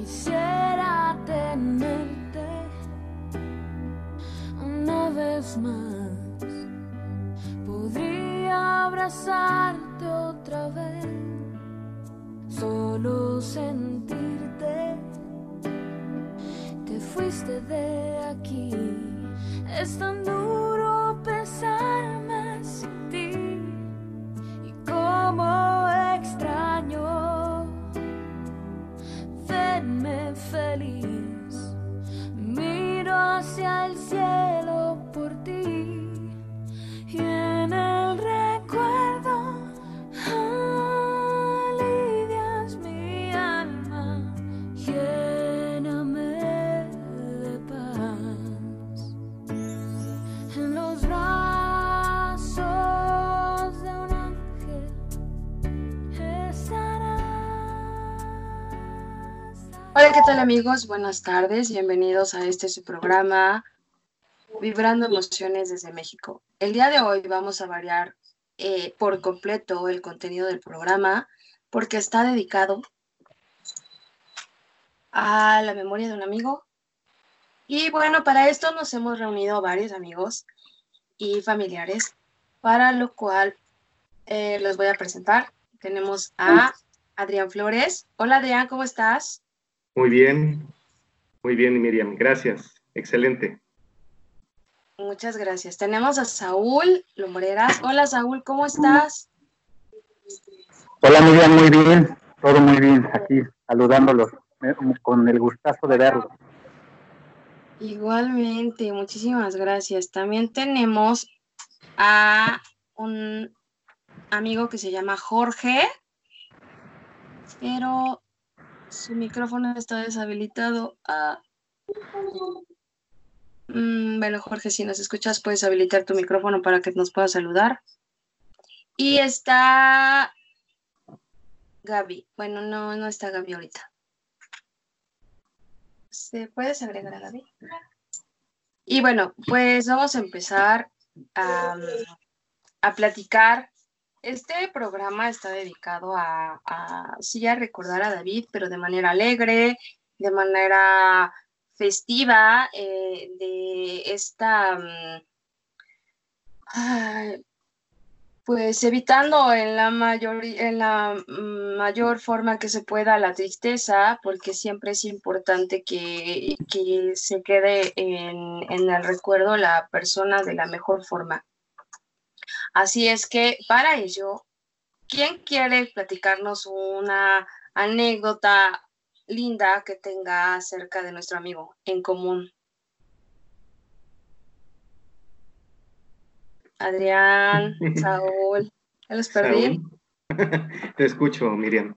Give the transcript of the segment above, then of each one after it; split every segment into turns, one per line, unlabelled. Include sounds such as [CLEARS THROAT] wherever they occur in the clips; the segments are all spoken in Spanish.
Quisiera tenerte una vez más. Podría abrazarte otra vez. Solo sentirte. Te fuiste de aquí. Es tan
tal amigos? Buenas tardes, bienvenidos a este su programa Vibrando Emociones desde México. El día de hoy vamos a variar eh, por completo el contenido del programa porque está dedicado a la memoria de un amigo. Y bueno, para esto nos hemos reunido varios amigos y familiares, para lo cual eh, los voy a presentar. Tenemos a Adrián Flores. Hola Adrián, ¿cómo estás?
Muy bien, muy bien, Miriam, gracias. Excelente.
Muchas gracias. Tenemos a Saúl Lumbreras. Hola Saúl, ¿cómo estás?
Hola Miriam, muy bien, todo muy bien, aquí saludándolos, con el gustazo de verlos.
Igualmente, muchísimas gracias. También tenemos a un amigo que se llama Jorge, pero su micrófono está deshabilitado. Ah. Mm, bueno, Jorge, si nos escuchas, puedes habilitar tu micrófono para que nos puedas saludar. Y está Gaby. Bueno, no, no está Gaby ahorita. ¿Se puedes agregar a Gaby? Y bueno, pues vamos a empezar a, a platicar. Este programa está dedicado a, sí, a recordar a David, pero de manera alegre, de manera festiva, eh, de esta, ay, pues evitando en la mayor, en la mm, mayor forma que se pueda la tristeza, porque siempre es importante que, que se quede en, en el recuerdo la persona de la mejor forma. Así es que para ello, ¿quién quiere platicarnos una anécdota linda que tenga acerca de nuestro amigo en común? Adrián, [LAUGHS] Saúl, ¿ya los perdí? [LAUGHS]
Te escucho, Miriam.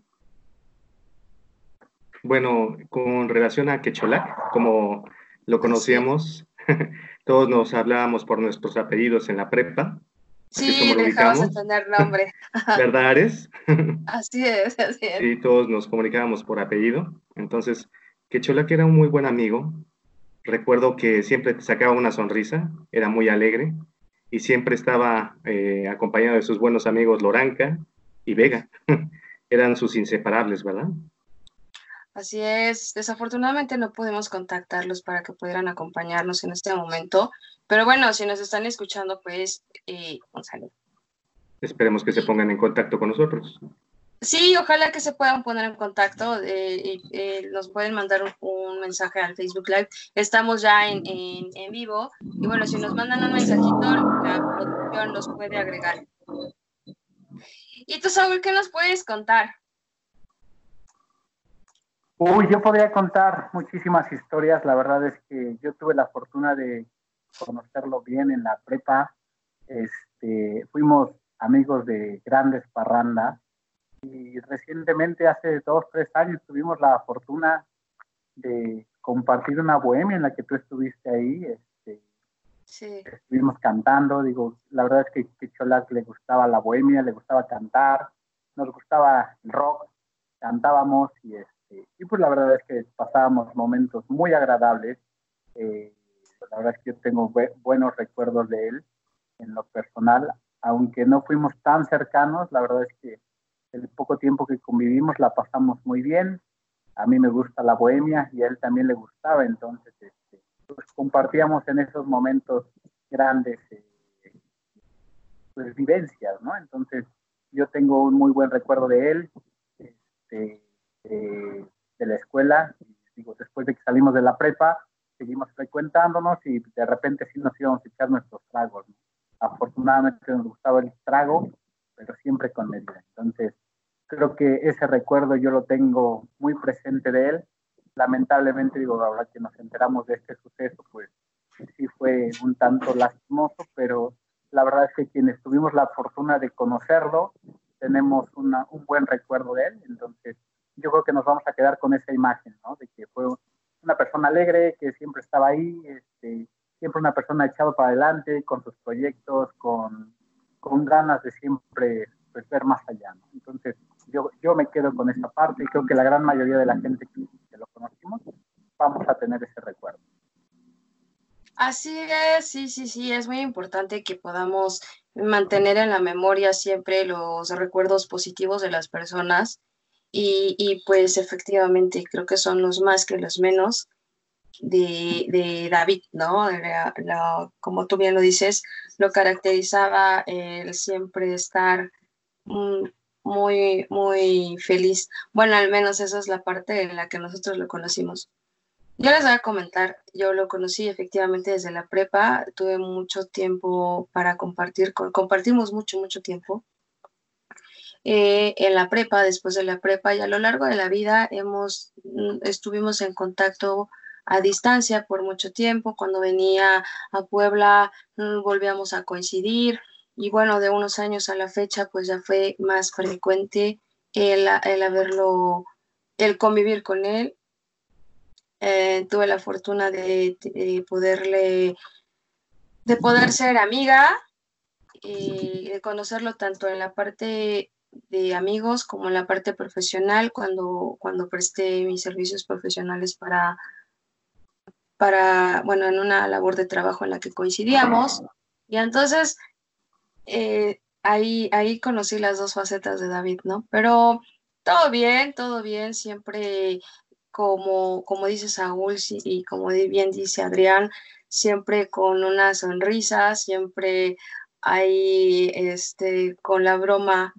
Bueno, con relación a Quecholac, como lo conocíamos, [LAUGHS] todos nos hablábamos por nuestros apellidos en la prepa.
Sí, dejamos de tener nombre. [LAUGHS]
¿Verdad, Ares? [LAUGHS]
Así es, así es.
Sí, todos nos comunicábamos por apellido. Entonces, Quecholac era un muy buen amigo. Recuerdo que siempre sacaba una sonrisa, era muy alegre y siempre estaba eh, acompañado de sus buenos amigos Loranca y Vega. [LAUGHS] Eran sus inseparables, ¿verdad?
Así es. Desafortunadamente no podemos contactarlos para que pudieran acompañarnos en este momento. Pero bueno, si nos están escuchando, pues eh, un saludo.
Esperemos que se pongan en contacto con nosotros.
Sí, ojalá que se puedan poner en contacto. Eh, eh, nos pueden mandar un, un, mensaje al Facebook Live. Estamos ya en, en, en, vivo. Y bueno, si nos mandan un mensajito, la producción nos puede agregar. ¿Y tú, Saúl, qué nos puedes contar?
Uy, yo podría contar muchísimas historias. La verdad es que yo tuve la fortuna de conocerlo bien en la prepa. Este, fuimos amigos de grandes parrandas y recientemente, hace dos, tres años, tuvimos la fortuna de compartir una bohemia en la que tú estuviste ahí. Este,
sí.
Estuvimos cantando, digo, la verdad es que a Cholac le gustaba la bohemia, le gustaba cantar, nos gustaba el rock, cantábamos y, este, y pues la verdad es que pasábamos momentos muy agradables. Eh, la verdad es que yo tengo buenos recuerdos de él en lo personal, aunque no fuimos tan cercanos, la verdad es que el poco tiempo que convivimos la pasamos muy bien. a mí me gusta la bohemia y a él también le gustaba, entonces este, pues, compartíamos en esos momentos grandes eh, pues, vivencias, ¿no? Entonces yo tengo un muy buen recuerdo de él, este, de la escuela, digo, después de que salimos de la prepa, seguimos frecuentándonos y de repente sí nos íbamos a echar nuestros tragos. Afortunadamente nos gustaba el trago, pero siempre con medida. Entonces, creo que ese recuerdo yo lo tengo muy presente de él. Lamentablemente, digo, ahora que nos enteramos de este suceso, pues sí fue un tanto lastimoso, pero la verdad es que quienes tuvimos la fortuna de conocerlo, tenemos una, un buen recuerdo de él. Entonces, yo creo que nos vamos a quedar con esa imagen, ¿no? De que fue una persona alegre, que siempre estaba ahí, este, siempre una persona echada para adelante, con sus proyectos, con, con ganas de siempre pues, ver más allá, ¿no? Entonces, yo, yo me quedo con esa parte y creo que la gran mayoría de la gente que, que lo conocimos vamos a tener ese recuerdo.
Así es, sí, sí, sí, es muy importante que podamos mantener en la memoria siempre los recuerdos positivos de las personas y, pues efectivamente creo que son los más que los menos de, David, ¿no? Como tú bien lo dices, lo caracterizaba el siempre estar mm, muy, muy feliz. Bueno, al menos esa es la parte en la que nosotros lo conocimos. Yo les voy a comentar, yo lo conocí efectivamente desde la prepa, tuve mucho tiempo para compartir, compartimos mucho, mucho tiempo eh, en la prepa, después de la prepa y a lo largo de la vida hemos, mm, estuvimos en contacto a distancia por mucho tiempo. Cuando venía a Puebla mm, volvíamos a coincidir y bueno, de unos años a la fecha pues ya fue más frecuente el, el haberlo, el convivir con él. Eh, tuve la fortuna de, de, poderle, de poder ser amiga y de conocerlo tanto en la parte de amigos como en la parte profesional cuando, cuando presté mis servicios profesionales para, para, bueno, en una labor de trabajo en la que coincidíamos. Y entonces eh, ahí, ahí conocí las dos facetas de David, ¿no? Pero todo bien, todo bien, siempre como, como dice Saúl y como bien dice Adrián, siempre con una sonrisa, siempre ahí este, con la broma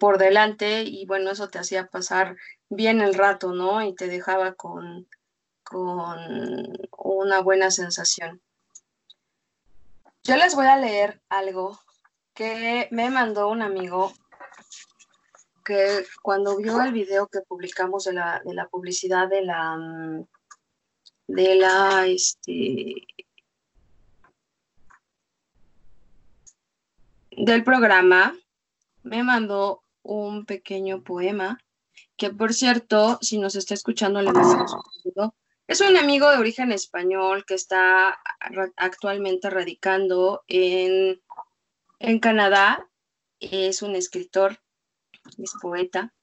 por delante y bueno, eso te hacía pasar bien el rato, ¿no? Y te dejaba con, con una buena sensación. Yo les voy a leer algo que me mandó un amigo que cuando vio el video que publicamos de la, de la publicidad de la de la este del programa me mandó un pequeño poema que por cierto, si nos está escuchando, le mandamos un. Es un amigo de origen español que está actualmente radicando en, en Canadá. Es un escritor, es poeta.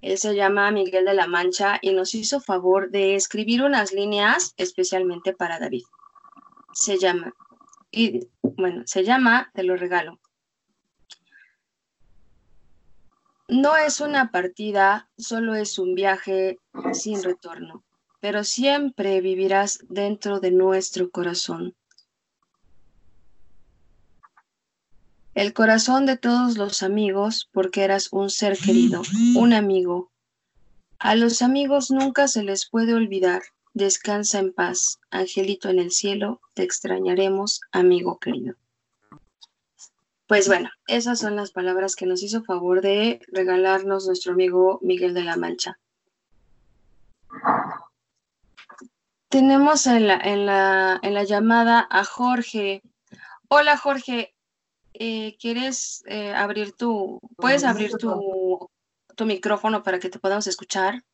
Él se llama Miguel de la Mancha y nos hizo favor de escribir unas líneas especialmente para David. Se llama, y bueno, se llama Te lo regalo. No es una partida, solo es un viaje sin retorno, pero siempre vivirás dentro de nuestro corazón. El corazón de todos los amigos, porque eras un ser querido, un amigo. A los amigos nunca se les puede olvidar. Descansa en paz, angelito en el cielo, te extrañaremos, amigo querido. Pues bueno, esas son las palabras que nos hizo favor de regalarnos nuestro amigo Miguel de la Mancha. Tenemos en la, en la, en la llamada a Jorge. Hola Jorge, eh, ¿quieres eh, abrir tu, puedes abrir tu, tu micrófono para que te podamos escuchar?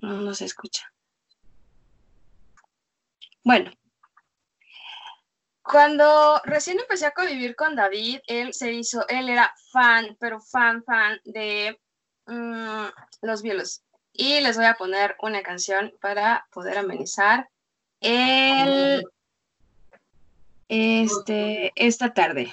No, no se escucha. Bueno, cuando recién empecé a convivir con David, él se hizo, él era fan, pero fan, fan de um, los Beatles. Y les voy a poner una canción para poder amenizar el, este, esta tarde.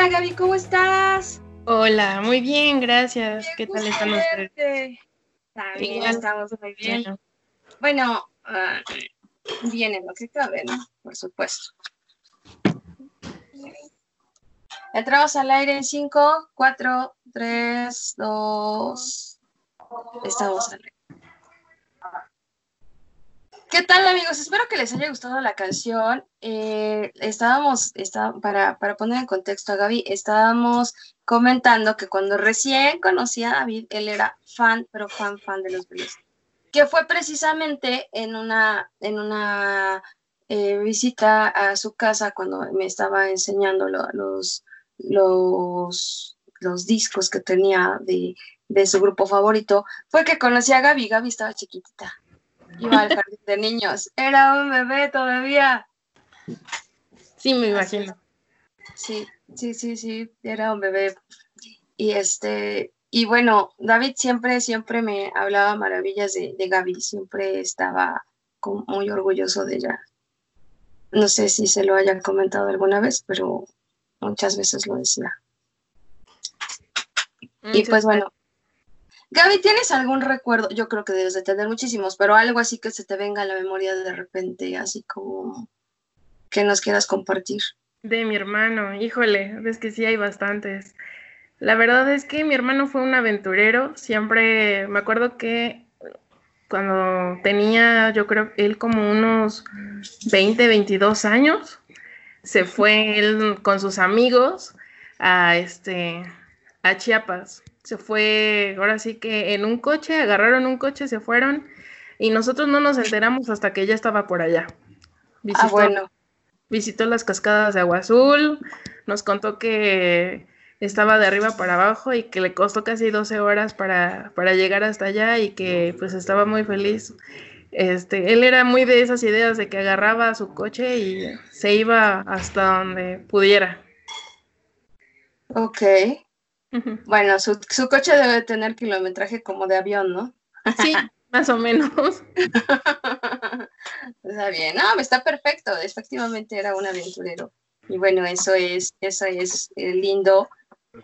Hola Gaby, ¿cómo estás?
Hola, muy bien, gracias. ¿Qué tal están ustedes?
También
Igual.
estamos muy bien.
Bueno,
Bueno, ah, bien en lo que cabe, ¿no? Por supuesto. Entramos al aire en 5, 4, 3, 2. Estamos al aire. ¿Qué tal amigos? Espero que les haya gustado la canción. Eh, estábamos, está, para, para poner en contexto a Gaby, estábamos comentando que cuando recién conocí a David, él era fan, pero fan, fan de los Beatles que fue precisamente en una, en una eh, visita a su casa cuando me estaba enseñando lo- los, los, los discos que tenía de, de su grupo favorito, fue que conocí a Gaby. Gaby estaba chiquitita. Iba al jardín de niños. Era un bebé todavía.
sí, me imagino.
Sí, sí, sí, sí, era un bebé. Y este, y bueno, David siempre, siempre me hablaba maravillas de, de Gaby, siempre estaba muy orgulloso de ella. No sé si se lo haya comentado alguna vez, pero muchas veces lo decía. Y
Muchas
pues bueno, Gaby, ¿tienes algún recuerdo? Yo creo que debes de tener muchísimos, pero algo así que se te venga a la memoria de repente, así como que nos quieras compartir.
De mi hermano, híjole, es que sí hay bastantes. La verdad es que mi hermano fue un aventurero, siempre me acuerdo que cuando tenía, yo creo, él como unos 20, 22 años, se fue él con sus amigos a este a Chiapas. Se fue, ahora sí que en un coche, agarraron un coche, se fueron y nosotros no nos enteramos hasta que ya estaba por allá.
Ah,
Visitó
bueno.
visitó las cascadas de Agua Azul, nos contó que estaba de arriba para abajo y que le costó casi 12 horas para, para llegar hasta allá y que pues estaba muy feliz. Este, él era muy de esas ideas de que agarraba su coche y se iba hasta donde pudiera.
Ok. Bueno, su, su coche debe tener kilometraje como de avión, ¿no?
Sí, más o menos. [LAUGHS]
Está bien, no, está perfecto. Efectivamente era un aventurero. Y bueno, eso es, eso es eh, lindo.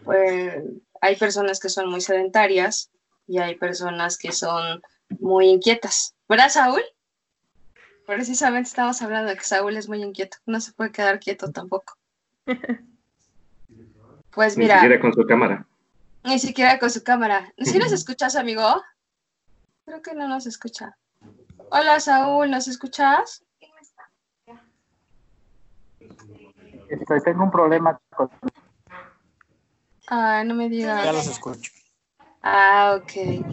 Pues, hay personas que son muy sedentarias y hay personas que son muy inquietas. ¿Verdad, Saúl? Precisamente estamos hablando de que Saúl es muy inquieto. No se puede quedar quieto tampoco. [LAUGHS] Pues
Ni
mira.
siquiera con su cámara.
Ni siquiera con su cámara. ¿Sí nos [LAUGHS] escuchas, amigo? Creo que no nos escucha. Hola, Saúl, ¿nos escuchas?
Estoy, tengo un problema con...
Ah, no me
Ya
digas.
los escucho.
Ah, ok.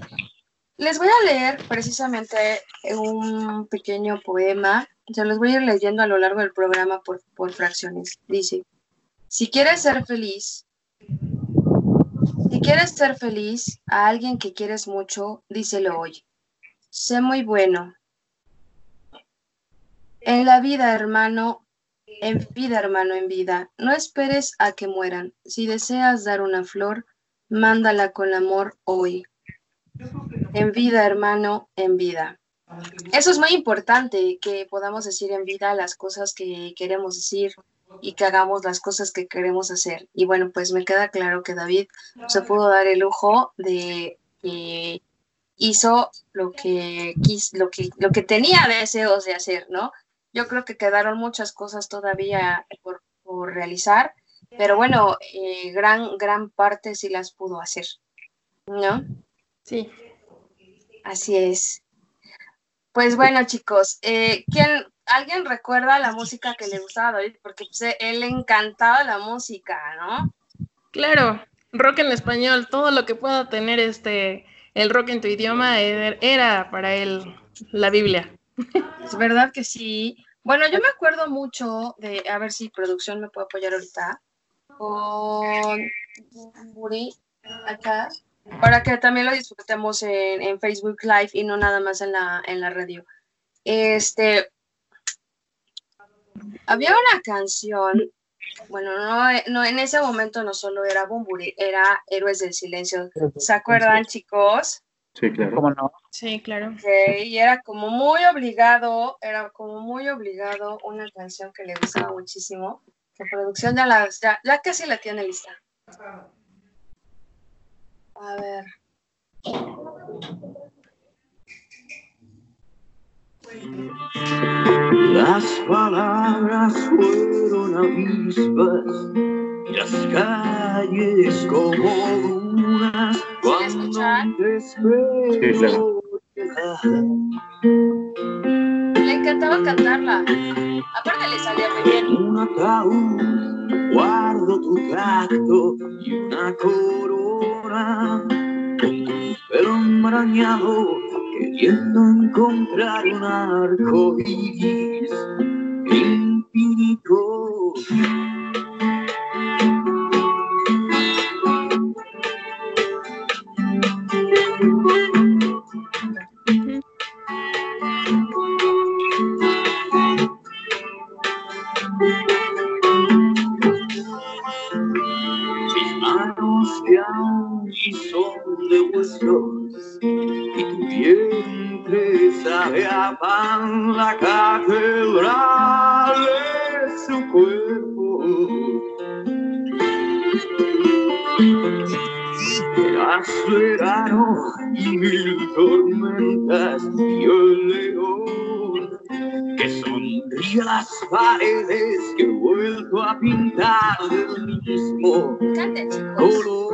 Les voy a leer precisamente un pequeño poema. Se los voy a ir leyendo a lo largo del programa por, por fracciones. Dice, si quieres ser feliz, si quieres ser feliz a alguien que quieres mucho, díselo hoy. Sé muy bueno. En la vida, hermano, en vida, hermano, en vida. No esperes a que mueran. Si deseas dar una flor, mándala con amor hoy. En vida, hermano, en vida. Eso es muy importante, que podamos decir en vida las cosas que queremos decir y que hagamos las cosas que queremos hacer. Y bueno, pues me queda claro que David se pudo dar el lujo de eh, hizo lo que, quis, lo que, lo que tenía deseos de hacer, ¿no? Yo creo que quedaron muchas cosas todavía por, por realizar, pero bueno, eh, gran, gran parte sí las pudo hacer, ¿no?
Sí.
Así es. Pues bueno, chicos, eh, ¿quién, ¿alguien recuerda la música que le gustaba a David? Porque pues, a él le encantaba la música, ¿no?
Claro, rock en español, todo lo que pueda tener este el rock en tu idioma er- era para él la Biblia. [LAUGHS]
Es verdad que sí. Bueno, yo me acuerdo mucho de, a ver si producción me puede apoyar ahorita, con Buri acá, para que también lo disfrutemos en, en Facebook Live y no nada más en la, en la radio. Este, había una canción, bueno, no, no, en ese momento no solo era Bumburi, era Héroes del Silencio. ¿Se acuerdan, chicos?
Sí, claro.
¿Cómo no?
Sí, claro.
Ok, y era como muy obligado, era como muy obligado una canción que le gustaba muchísimo. La producción ya, la, ya, ya casi la tiene lista. A ver.
Las palabras fueron avispas y las calles como dunas cuando
Sí, claro.
Le encantaba cantarla. Aparte le salía muy bien.
En un ataúd guardo tu tacto y una corona con tu pelo enmarañado queriendo encontrar un arco iris infinito. Mis manos que aún son de huesos vientre sabe a pan la catedral su cuerpo. Eras verano y mil tormentas y el león que sonríe las paredes que he vuelto a pintar del mismo color.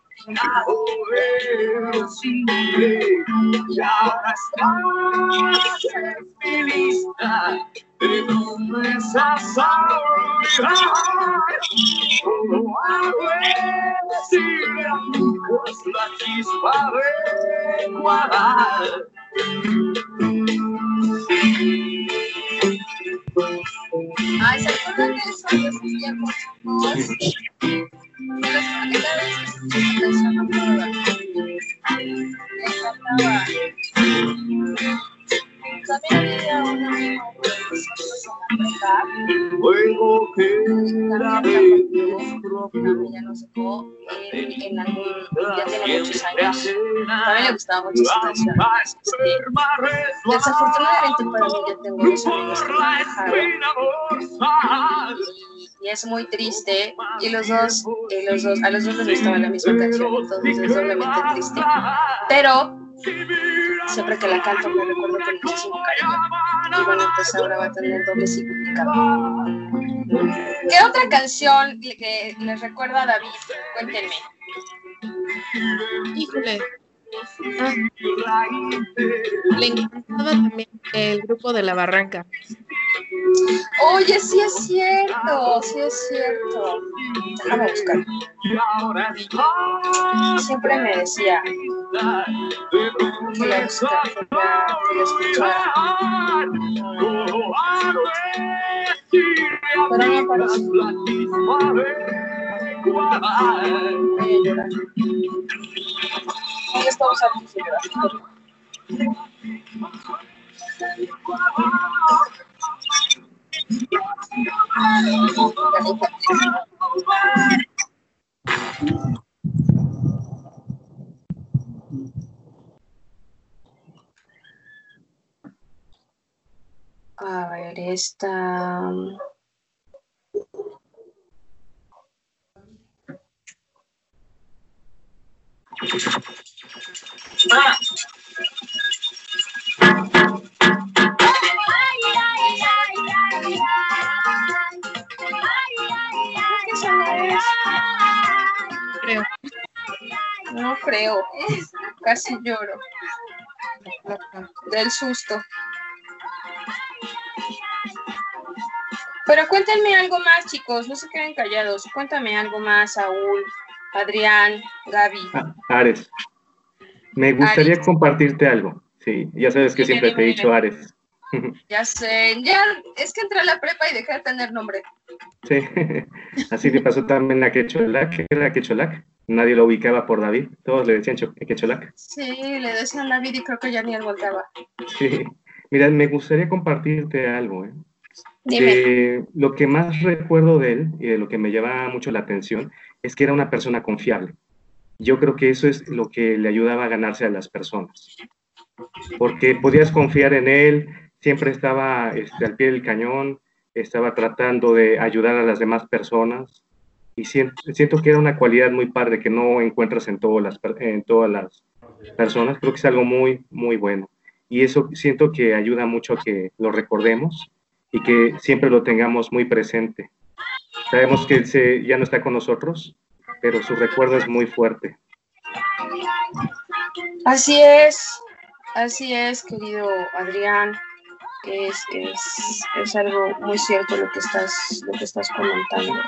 distinguir combinado simple. Y ahora estás en mi lista de nombres a salvar. Como hago decirle a Lucas la chispa de cuadrar.
Ay, ¿se acuerdan de eso de
Luego queda
el propio ella nos dejó en algún ya tiene muchos años. A mí me gustaba mucho su canción. Desafortunadamente para mí yo tengo unos amigos que trabajaron. Y, es muy triste y los dos, y los dos, a los dos les gustaba la misma canción, entonces es doblemente triste. Pero siempre que la canto me recuerdo con muchísimo cariño y bueno, pues ahora va a tener doble significado. ¿Qué otra canción que les recuerda a David? Cuéntenme.
Híjole. Ah, le encantaba también el grupo de la barranca.
Oye, sí es cierto, sí es cierto. Déjame buscar. Siempre me decía que la, busca- que la, que la escuchara. Pero no aparece. Voy a llorar. ¿Dónde estamos a ver, esta... Ah. Es?
Creo.
No creo. Casi lloro. Del susto. Pero cuéntenme algo más, chicos. No se queden callados. Cuéntame algo más, Saúl, Adrián, Gaby.
Ah, Ares, me gustaría
Ares.
compartirte algo. Sí, ya sabes que
Dime,
siempre te he dicho
dime.
Ares. [LAUGHS]
Ya sé, ya es que entré a la prepa y dejé de tener nombre.
Sí, [LAUGHS] así le pasó también a Quecholac, era Quecholac. Nadie lo ubicaba por David, todos le decían Cho- Quecholac.
Sí, le decían David y creo que ya ni él volteaba.
Sí, mira, me gustaría compartirte algo. ¿eh?
Dime.
De lo que más recuerdo de él y de lo que me llamaba mucho la atención es que era una persona confiable. Yo creo que eso es lo que le ayudaba a ganarse a las personas. Porque podías confiar en él, siempre estaba este, al pie del cañón, estaba tratando de ayudar a las demás personas. Y siento, que era una cualidad muy padre que no encuentras en, todas las, personas. Creo que es algo muy, muy bueno. Y eso siento que ayuda mucho a que lo recordemos y que siempre lo tengamos muy presente. Sabemos que ya no está con nosotros, pero su recuerdo es muy fuerte.
Así es, así es, querido Adrián. Es, es, es algo muy cierto lo que estás, lo que estás comentando.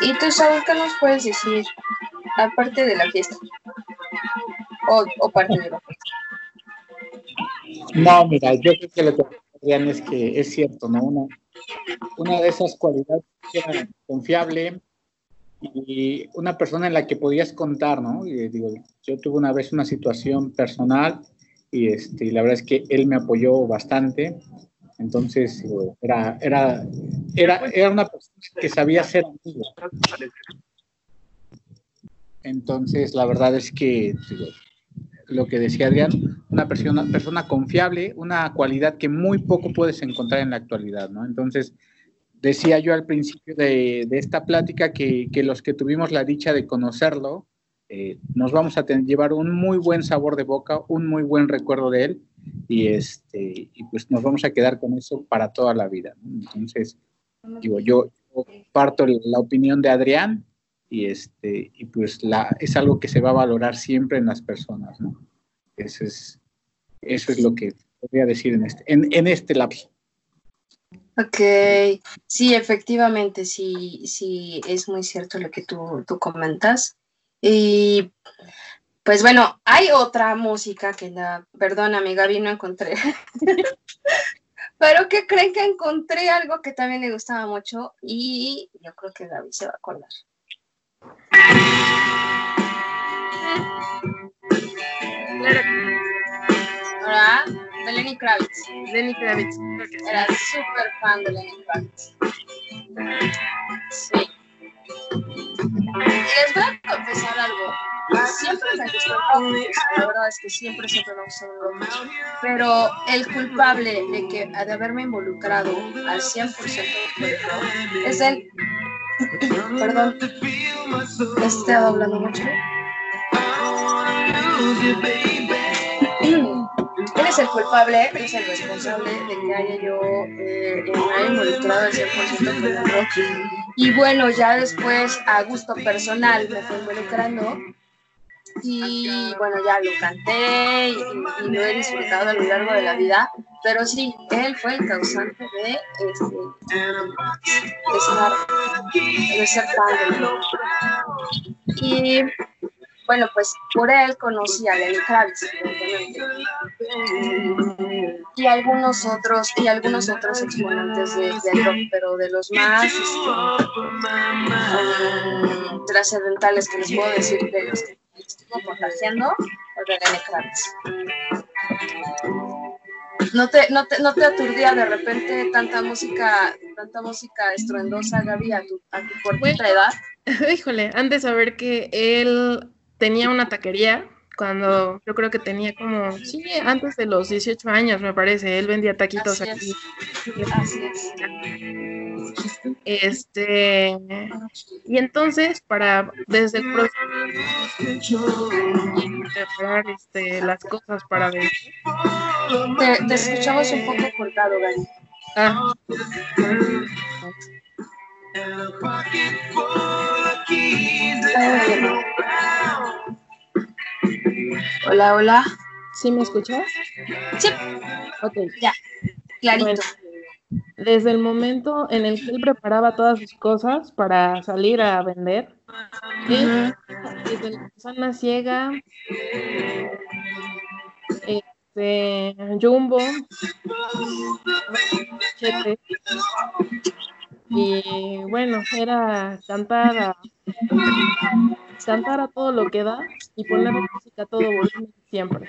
¿Y tú, Saúl, qué nos puedes decir? Aparte de la fiesta. O, o parte de la fiesta.
No, mira, yo creo que lo que Adrián es que es cierto, ¿no? Una, una de esas cualidades que era confiable y una persona en la que podías contar, ¿no? Digo, yo tuve una vez una situación personal y, este, la verdad es que él me apoyó bastante. Entonces, digo, era, era, era, era una persona que sabía ser amigo. Entonces, la verdad es que lo que decía Adrián, una persona, persona confiable, una cualidad que muy poco puedes encontrar en la actualidad, ¿no? Entonces, decía yo al principio de, de esta plática que, que, los que tuvimos la dicha de conocerlo, eh, nos vamos a tener, llevar un muy buen sabor de boca, un muy buen recuerdo de él y, este, y pues nos vamos a quedar con eso para toda la vida. Entonces, digo, yo, yo parto la opinión de Adrián y, este, y pues la, es algo que se va a valorar siempre en las personas. ¿no? Eso, es, eso es lo que podría decir en este, en, en este lapso.
Ok, sí, efectivamente, sí, sí, es muy cierto lo que tú, tú comentas. Y pues bueno, hay otra música que la, perdóname Gaby, no encontré. [LAUGHS] Pero que creen que encontré algo que también le gustaba mucho y yo creo que Gaby se va a acordar.
Claro,
¿Verdad? De Lenny Kravitz.
Lenny Kravitz.
Era súper fan de Lenny Kravitz. Sí. Les voy a confesar algo. Siempre me rock. La verdad es que siempre, siempre me gustó el rock. Pero el culpable de, que, de haberme involucrado al 100% con el rock es él. [LAUGHS] Perdón. Estado hablando mucho. Él es el culpable, él es el responsable de que haya yo eh, me haya involucrado al 100% con el rock. Y bueno, ya después, a gusto personal, me fue involucrando. Y bueno, ya lo canté y, lo he disfrutado a lo largo de la vida. Pero sí, él fue el causante de, este, estar, de ser rock. Y bueno, pues por él conocí a Lenny Kravitz, evidentemente. Y algunos otros, y algunos otros exponentes de, del rock, pero de los más este, um, trascendentales que les puedo decir de los que estuvo contagiando, de Lenny Kravitz. ¿No te, no, te, ¿No te aturdía de repente tanta música, tanta música estruendosa, Gaby, a tu, a tu cortita edad? [LAUGHS]
Híjole, antes de saber que él tenía una taquería cuando yo creo que tenía como, sí, antes de los 18 años, me parece. Él vendía taquitos
Así
aquí.
Así es.
Este, y entonces, para desde el proceso preparar este, las cosas para ver.
Te, te escuchamos un poco cortado, Gary.
Ah,
Hola, hola.
¿sí me escuchas?
Sí,
Ok.
clarito.
Bueno, desde el momento en el que él preparaba todas sus cosas para salir a vender, él, desde la manzana ciega, este, jumbo, chete, y bueno, era cantar a, cantar a todo lo que da y poner música a todo volumen siempre.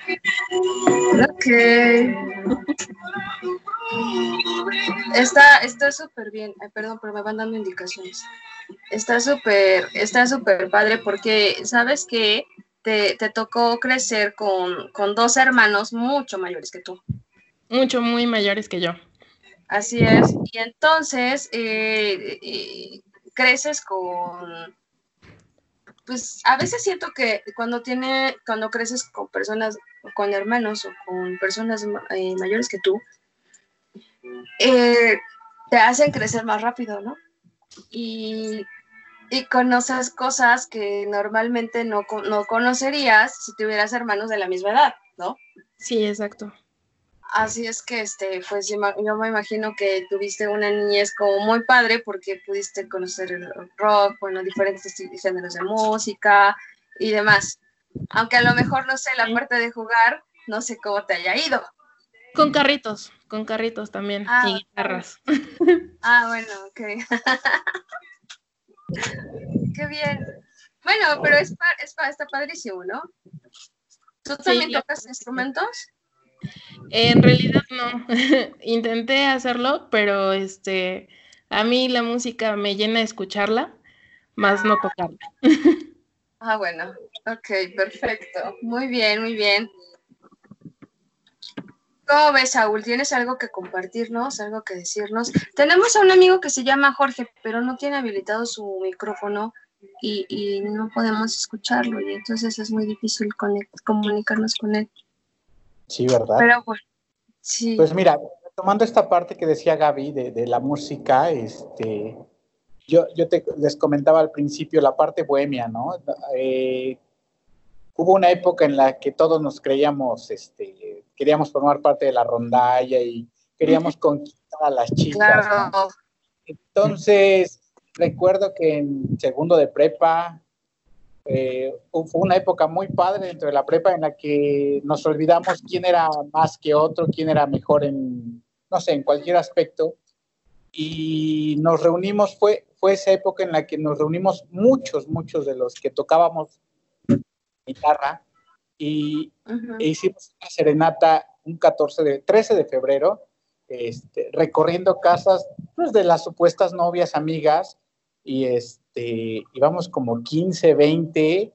Ok. Está está súper bien. Ay, perdón, pero me van dando indicaciones. Está súper, está súper padre porque, ¿sabes qué? Te, te tocó crecer con, con dos hermanos mucho mayores que tú.
Mucho, muy mayores que yo.
Así es. Y entonces eh, creces con, pues a veces siento que cuando tiene, cuando creces con personas, con hermanos o con personas eh, mayores que tú, eh, te hacen crecer más rápido, ¿no? Y, y conoces cosas que normalmente no, no conocerías si tuvieras hermanos de la misma edad, ¿no?
Sí, exacto.
Así es que, este, pues yo, me imagino que tuviste una niñez como muy padre porque pudiste conocer el rock, bueno, diferentes géneros de música y demás. Aunque a lo mejor, no sé, la parte de jugar, no sé cómo te haya ido.
Con carritos, con carritos también
Ah,
y guitarras.
Ah, bueno, ok. [LAUGHS] Qué bien. Bueno, pero es, pa- es pa- está padrísimo, ¿no? ¿Tú también tocas instrumentos?
En realidad no. [LAUGHS] Intenté hacerlo, pero este, a mí la música me llena escucharla, más no tocarla. [LAUGHS]
Ah, bueno, ok, perfecto. Muy bien, muy bien. ¿Cómo ves, Saúl? ¿Tienes algo que compartirnos, algo que decirnos? Tenemos a un amigo que se llama Jorge, pero no tiene habilitado su micrófono y, no podemos escucharlo, y entonces es muy difícil comunicarnos con él.
Sí, ¿verdad?
Pero pues, sí.
Pues mira, tomando esta parte que decía Gaby de, de la música, este, yo, yo te, les comentaba al principio la parte bohemia, ¿no? Eh, hubo una época en la que todos nos creíamos, este, queríamos formar parte de la rondalla y queríamos conquistar a las chicas, ¿no? Entonces, recuerdo que en segundo de prepa eh, fue una época muy padre dentro de la prepa en la que nos olvidamos quién era más que otro, quién era mejor en, no sé, en cualquier aspecto. Y nos reunimos, fue, fue esa época en la que nos reunimos muchos, muchos de los que tocábamos guitarra y
Ujú.
e hicimos una serenata un 14 de, 13 de febrero, este, recorriendo casas pues, de las supuestas novias amigas y este, íbamos como 15, 20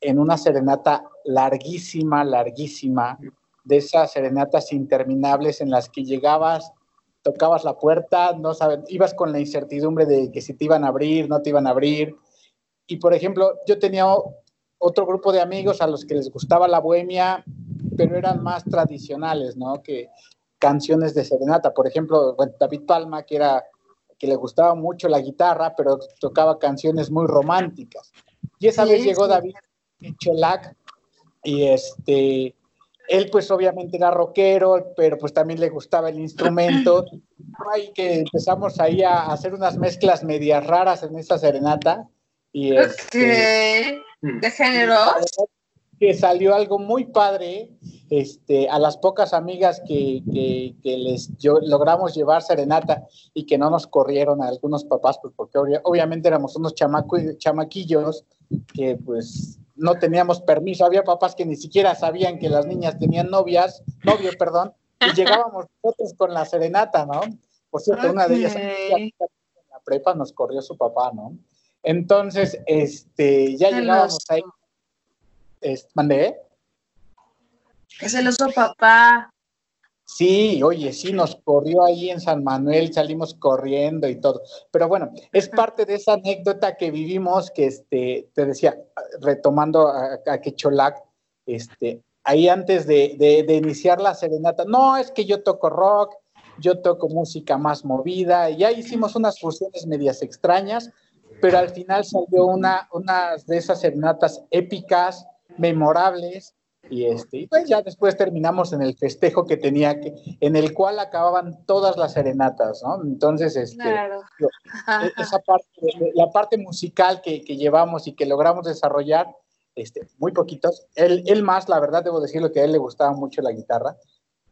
en una serenata larguísima, larguísima, de esas serenatas interminables en las que llegabas, tocabas la puerta, no sabes, ibas con la incertidumbre de que si te iban a abrir, no te iban a abrir. Y por ejemplo, yo tenía otro grupo de amigos a los que les gustaba la bohemia, pero eran más tradicionales, ¿no? Que canciones de serenata. Por ejemplo, David Palma, que era que le gustaba mucho la guitarra, pero tocaba canciones muy románticas. Y esa
Sí,
vez llegó
sí.
David Cholac y este él pues obviamente era rockero, pero pues también le gustaba el instrumento. Ahí que empezamos ahí a hacer unas mezclas medias raras en esa serenata. Y este, que salió algo muy padre este, a las pocas amigas que, que, que les yo, logramos llevar serenata y que no nos corrieron a algunos papás, pues porque obvia- obviamente éramos unos chamaco, chamaquillos que pues no teníamos permiso. Había papás que ni siquiera sabían que las niñas tenían novias, novio, perdón, y llegábamos nosotros con la serenata, ¿no? Por cierto, una de ellas en la prepa nos corrió su papá, ¿no? Entonces, este, ya llegábamos ahí. Es- ¿Mandé?
Es el oso papá.
Sí, oye, sí, nos corrió ahí en San Manuel, salimos corriendo y todo. Pero bueno, es parte de esa anécdota que vivimos, que este, te decía, retomando a, a Quecholac, este, ahí antes de, de- de iniciar la serenata, no, es que yo toco rock, yo toco música más movida, y ya hicimos unas fusiones medias extrañas, pero al final salió una, una de esas serenatas épicas, memorables, y este, y pues ya después terminamos en el festejo que tenía que, en el cual acababan todas las serenatas, ¿no? Entonces, este,
Claro.
e- esa parte, la parte musical que, que llevamos y que logramos desarrollar, este, muy poquitos. Él, él más, la verdad, debo decirlo que a él le gustaba mucho la guitarra.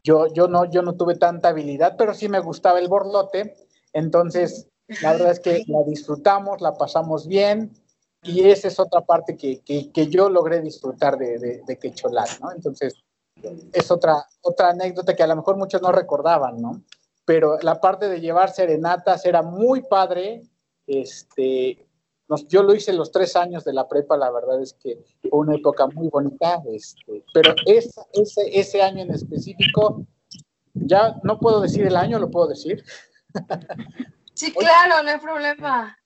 Yo, yo, no, yo no tuve tanta habilidad, pero sí me gustaba el borlote. Entonces, la verdad es que la disfrutamos, la pasamos bien. Y esa es otra parte que, que, que yo logré disfrutar de, de, de ¿no? Entonces, es otra, otra anécdota que a lo mejor muchos no recordaban, ¿no? Pero la parte de llevar serenatas era muy padre. Este, nos- yo lo hice los tres años de la prepa, la verdad es que fue una época muy bonita, este, pero esa- ese, ese año en específico, ya no puedo decir el año, lo puedo decir.
Sí, [LAUGHS] claro, no hay problema.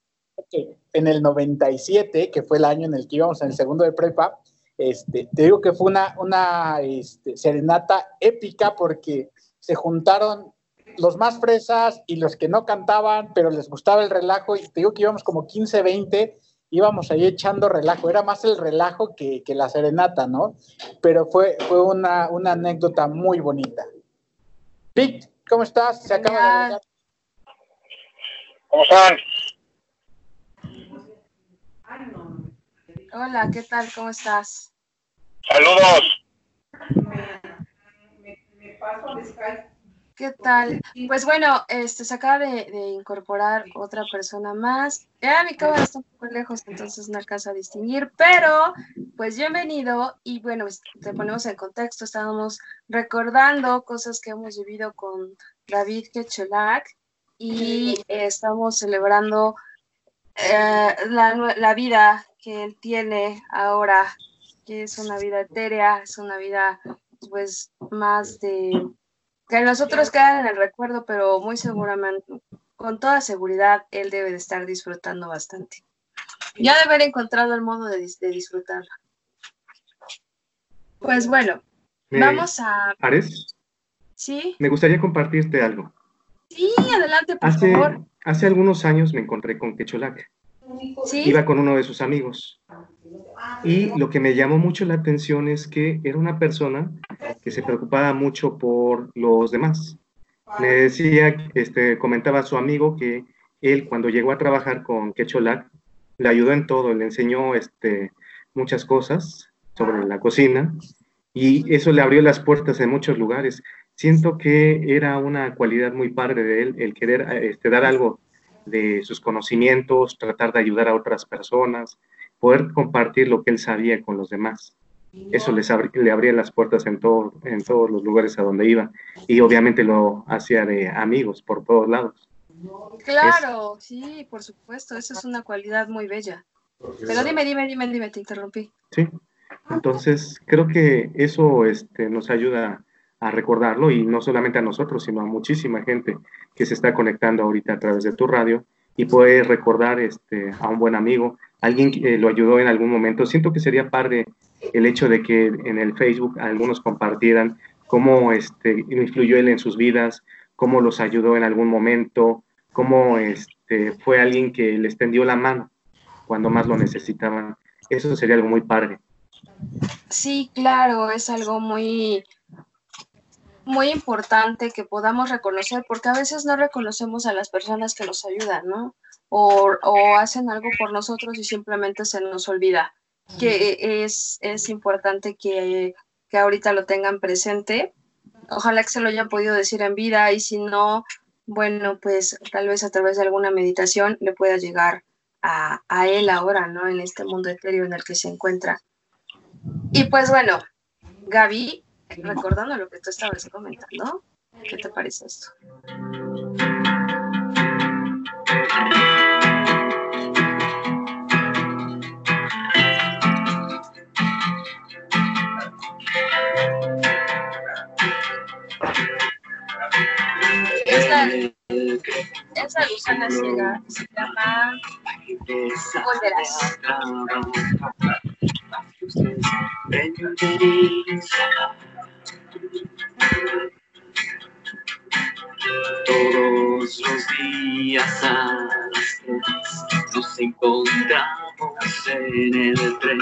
Que en el 97, que fue el año en el que íbamos en el segundo de prepa, este, te digo que fue una, una este, serenata épica porque se juntaron los más fresas y los que no cantaban, pero les gustaba el relajo, y te digo que íbamos como 15, 20, íbamos ahí echando relajo, era más el relajo que, que la serenata, ¿no? Pero fue, fue una, una anécdota muy bonita. Pic, ¿cómo estás? Se acaba de.
¿Cómo están?
Hola, ¿qué tal? ¿Cómo estás?
Saludos.
¿Qué tal? Pues bueno, este se acaba de, de incorporar otra persona más. Ya mi cámara está un poco lejos, entonces no alcanzo a distinguir, pero pues bienvenido y bueno, te ponemos en contexto, estábamos recordando cosas que hemos vivido con David Quecholac y eh, estamos celebrando eh, la, la vida que él tiene ahora, que es una vida etérea, es una vida pues más de que nosotros quedan en el recuerdo, pero muy seguramente, con toda seguridad, él debe de estar disfrutando bastante. Ya de haber encontrado el modo de, de disfrutarla. Pues bueno,
Me-
vamos a...
Ares,
Sí,
me gustaría compartirte algo.
sí, adelante, por
Hace,
favor.
hace algunos años me encontré con Quecholac.
Sí,
Iba con uno de sus amigos. Y lo que me llamó mucho la atención es que era una persona que se preocupaba mucho por los demás. Me decía, este, comentaba a su amigo que él cuando llegó a trabajar con Quecholac, le ayudó en todo, le enseñó este, muchas cosas sobre la cocina y eso le abrió las puertas en muchos lugares. Siento que era una cualidad muy padre de él, el querer este, dar algo de sus conocimientos, tratar de ayudar a otras personas, poder compartir lo que él sabía con los demás. Eso les le abría las puertas en, todo, en todos los lugares a donde iba. Y obviamente lo hacía de amigos por todos lados.
claro, sí, por supuesto, esa es una cualidad muy bella. Pero dime, dime, dime, dime, te interrumpí.
¿sí? Entonces, creo que eso este, nos ayuda a recordarlo y no solamente a nosotros, sino a muchísima gente que se está conectando ahorita a través de tu radio y puede recordar este, a un buen amigo, alguien que eh, lo ayudó en algún momento. Siento que sería padre el hecho de que en el Facebook algunos compartieran cómo este, influyó él en sus vidas, cómo los ayudó en algún momento, cómo este, fue alguien que les tendió la mano cuando más lo necesitaban. Eso sería algo muy padre.
Sí, claro, es algo muy, muy importante que podamos reconocer, porque a veces no reconocemos a las personas que nos ayudan, ¿no? O, o hacen algo por nosotros y simplemente se nos olvida. Que es, es importante que, que ahorita lo tengan presente. Ojalá que se lo hayan podido decir en vida y si no, bueno, pues tal vez a través de alguna meditación le pueda llegar a, a él ahora, ¿no? En este mundo etéreo en el que se encuentra. Y pues bueno, Gaby, recordando lo que tú estabas comentando, ¿qué te parece esto? esa gusana ciega se llama Volverás.
Todos los días a nos encontramos en el tren.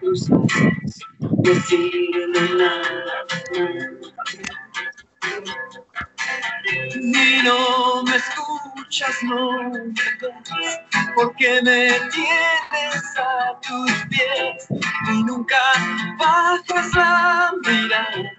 Tus ojos no sirven nada. Ni no me escuchas, no me ves, porque me tienes a tus pies y nunca bajas la mirada.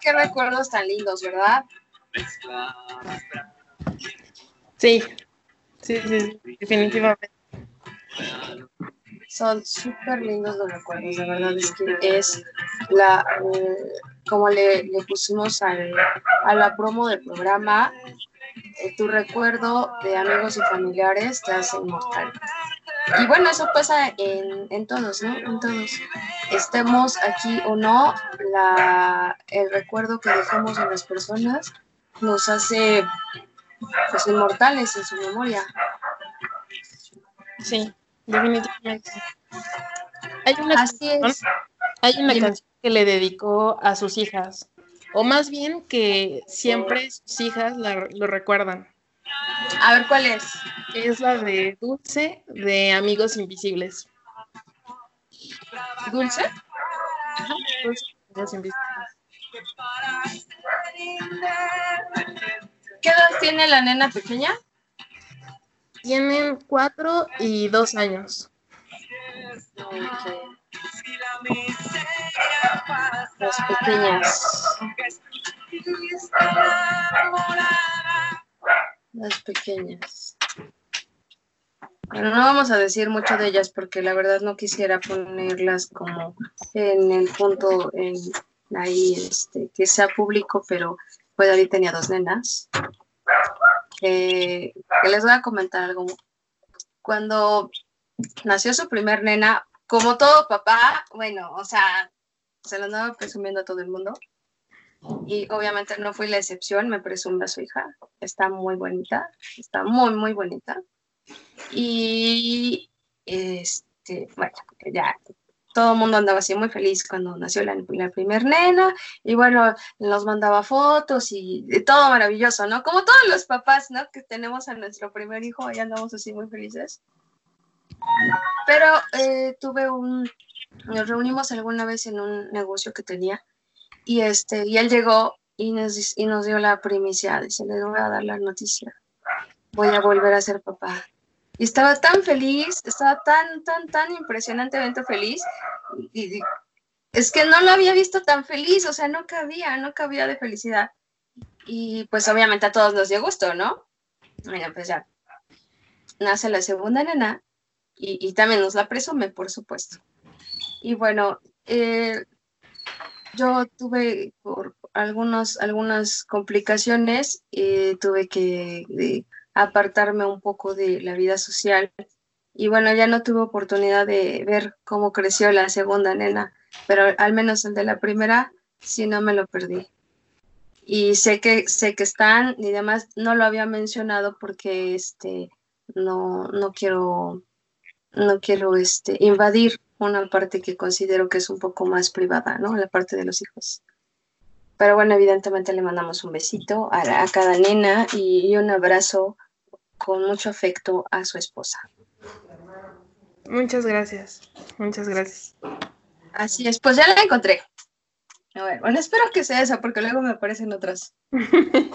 Qué recuerdos tan lindos, ¿verdad?
Sí, sí, sí, definitivamente.
Son súper lindos los recuerdos, de verdad es que es la, eh, como le, le pusimos al- a la promo del programa, eh, tu recuerdo de amigos y familiares te hace inmortal. Y bueno, eso pasa en, en todos, ¿no? En todos. Estemos aquí o no, la, el recuerdo que dejamos en las personas nos hace pues, inmortales en su memoria.
Sí, definitivamente. Hay una
Así
canción,
es.
hay una canción que le dedicó a sus hijas, o más bien que siempre sus hijas la- lo recuerdan.
A ver, ¿cuál es?
Es la de Dulce de Amigos Invisibles.
¿Dulce?
Ajá, Dulce de Amigos Invisibles.
¿Qué edad tiene la nena pequeña?
Tienen cuatro y dos años.
Las pequeñas. Las pequeñas. Bueno, no vamos a decir mucho de ellas porque la verdad no quisiera ponerlas como en el punto en ahí este que sea público, pero pues ahorita tenía dos nenas. Que les voy a comentar algo. Cuando nació su primer nena, como todo papá, bueno, o sea, se lo andaba presumiendo a todo el mundo. Y obviamente no fui la excepción, me presume a su hija. Está muy bonita, está muy, muy bonita. Y este, bueno, ya todo el mundo andaba así muy feliz cuando nació la, la primer nena. Y bueno, nos mandaba fotos y, y todo maravilloso, ¿no? Como todos los papás, ¿no? Que tenemos a nuestro primer hijo, ya andamos así muy felices. Pero eh, tuve un, nos reunimos alguna vez en un negocio que tenía y este y él llegó y nos, y nos dio la primicia, dice, le voy a dar la noticia, voy a volver a ser papá. Y estaba tan feliz, estaba tan, tan, tan impresionantemente feliz. Y, y es que no lo había visto tan feliz, o sea, no cabía, no cabía de felicidad. Y pues obviamente a todos nos dio gusto, ¿no? Bueno, pues ya. Nace la segunda nena y, y también nos la presume, por supuesto. Y bueno, eh, yo tuve por algunos, algunas complicaciones, eh, tuve que eh, apartarme un poco de la vida social y bueno, ya no tuve oportunidad de ver cómo creció la segunda nena, pero al menos el de la primera sí no me lo perdí. Y sé que, sé que están y demás, no lo había mencionado porque este, no, no quiero, no quiero este, invadir una parte que considero que es un poco más privada, ¿no? La parte de los hijos. Pero bueno, evidentemente le mandamos un besito a, la- a cada nena y, y un abrazo con mucho afecto a su esposa.
Muchas gracias, muchas gracias.
Así es, pues ya la encontré. A ver, bueno, espero que sea esa porque luego me aparecen otras. [LAUGHS]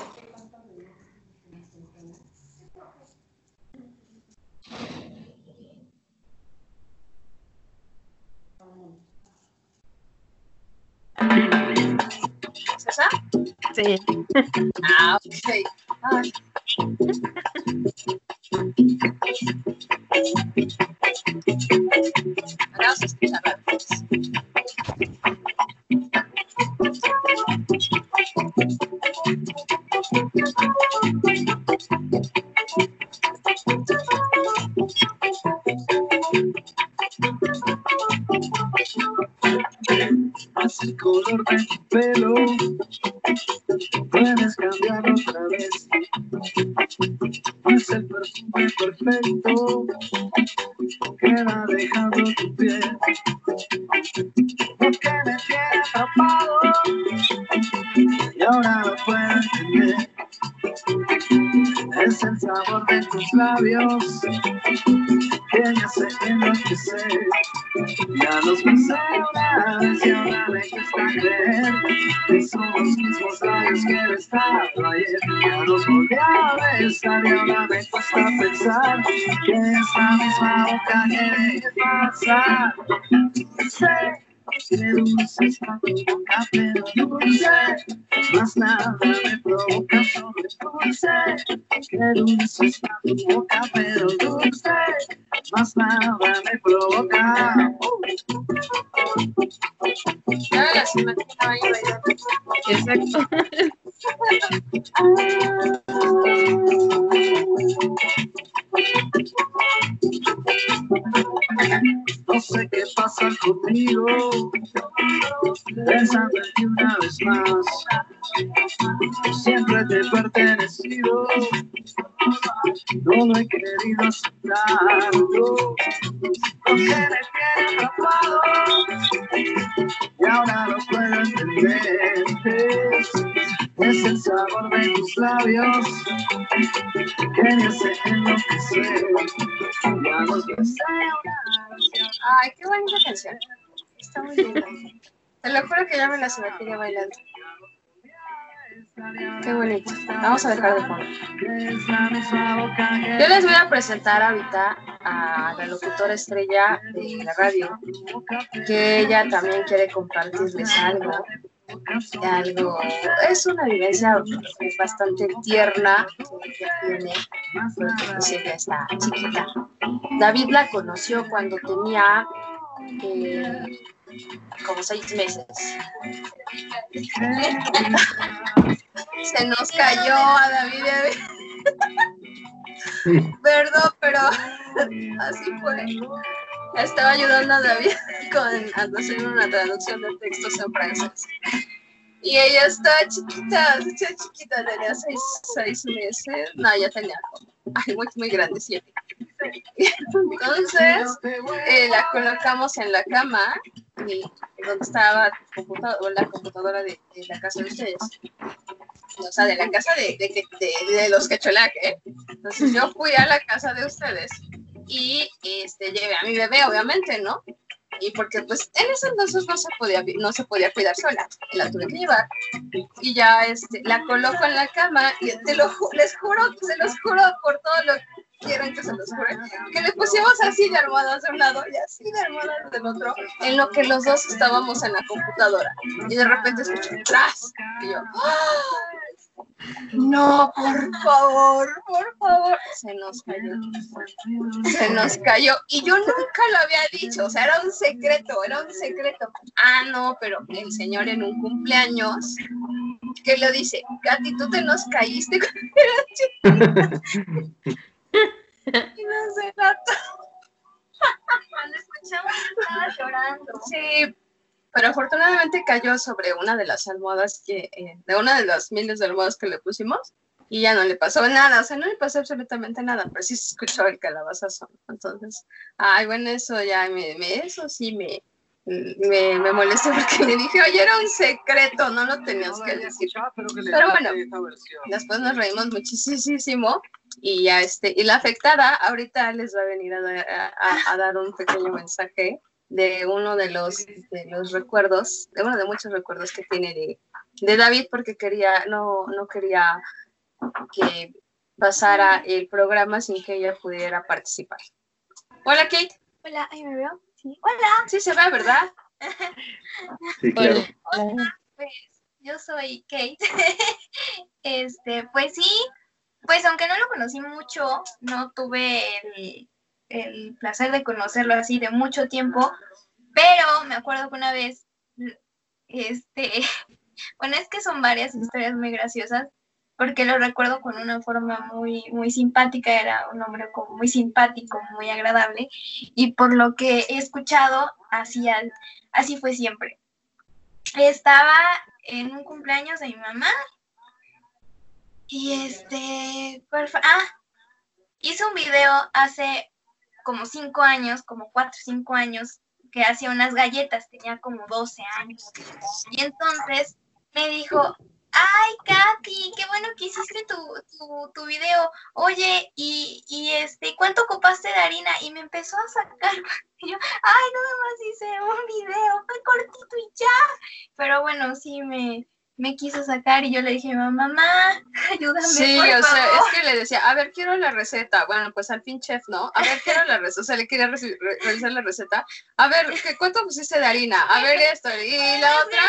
casa?
Sí.
Ah, ok. Ay. Ahora vamos a escuchar la voz. Thank you. Escucharlo.
pelo, puedes cambiarlo otra vez. Es el perfume perfecto que va dejando tu piel. Porque me tiene atrapado y ahora lo puedo entender. Es el sabor de tus labios que me hace enloquecer. Ya los una vez y ahora me cuesta creer que son los mismos labios que besaba ayer. Ya los volví a besar y ahora me cuesta pensar que es la misma boca dejé pasar. Sé que dulce está tu boca, pero dulce, más nada me provoca sobre dulce. Que dulce está tu boca, pero dulce, más nada me provoca.
Ya bailando.
Exacto.
Imaginé bailando. Qué bonito. Vamos a dejar de fondo. Yo les voy a presentar ahorita a la locutora estrella de la radio, que ella también quiere compartirles algo. es una vivencia bastante tierna que tiene, pues ella está chiquita. David la conoció cuando tenía eh, como seis meses. [LAUGHS] Se nos cayó a David. [LAUGHS] Perdón, pero [LAUGHS] así fue. Estaba ayudando a David con a hacer una traducción de textos en francés. Y ella estaba chiquita, estaba chiquita, tenía seis, seis meses. No, ya tenía como, ay, muy, muy grande, siete. Entonces, eh, la colocamos en la cama, y, donde estaba la computadora de, la casa de ustedes. O sea, de la casa de, de, de, los ¿eh? Entonces yo fui a la casa de ustedes y este, llevé a mi bebé, obviamente, ¿no? Y porque pues en ese entonces no se podía, no se podía cuidar sola, la tuve que llevar. Y ya este, la coloco en la cama y te lo ju- les juro, se los juro por todo lo quieran que se los jure, que le pusimos así de almohadas de un lado y así de almohadas del otro, en lo que los dos estábamos en la computadora. Y de repente escuché tras y yo, ¡ah! no, por favor, por favor, se nos cayó se nos cayó y yo nunca lo había dicho, o sea, era un secreto, era un secreto. Ah, no, pero el señor en un cumpleaños que lo dice, Katy, tú te nos caíste cuando. [LAUGHS] y no.
Cuando estaba llorando.
Sí, pero afortunadamente cayó sobre una de las almohadas que, eh, de una de las miles de almohadas que le pusimos y ya no le pasó nada, o sea, no le pasó absolutamente nada, pero sí se escuchó el calabazazo. Entonces, ay, bueno, eso ya me, me- eso sí me, me, me molesté porque le dije, oye, era un secreto, no lo tenías que decir. Pero bueno, después nos reímos muchísimo y ya este, y la afectada ahorita les va a venir a, dar- a- dar un pequeño mensaje de uno de los, de los recuerdos, de uno de muchos recuerdos que tiene de, de David porque quería, no, no quería que pasara el programa sin que ella pudiera participar. Hola Kate,
Hola, ahí me veo. Sí. Hola,
sí se ve, ¿verdad? [LAUGHS]
Sí, claro.
pues yo soy Kate. [LAUGHS] este, pues sí, pues aunque no lo conocí mucho, no tuve el, placer de conocerlo así de mucho tiempo, pero me acuerdo que una vez, este, [LAUGHS] bueno, es que son varias historias muy graciosas, porque lo recuerdo con una forma muy, muy simpática, era un hombre como muy simpático, muy agradable, y por lo que he escuchado, así, así fue siempre. estaba en un cumpleaños de mi mamá y este, ¿cuál? Ah, hice un video hace como cinco años, como cuatro cinco años, que hacía unas galletas, tenía como 12 años. Y entonces me dijo, ay, Katy, qué bueno que hiciste tu, tu, tu video. Oye, y, y este, ¿cuánto ocupaste de harina? Y me empezó a sacar. [LAUGHS] Y yo, ay, nada más hice un video, fue cortito y ya. Pero bueno, sí me, me quiso sacar y yo le dije, mamá, ayúdame.
Sí,
por
o sea,
favor".
es que le decía, a ver, quiero la receta. Bueno, pues al fin chef, ¿no? A ver, quiero la receta. O sea, le quería re- revisar la receta. A ver, ¿qué, ¿cuánto pusiste de harina? A ver esto. Y la otra.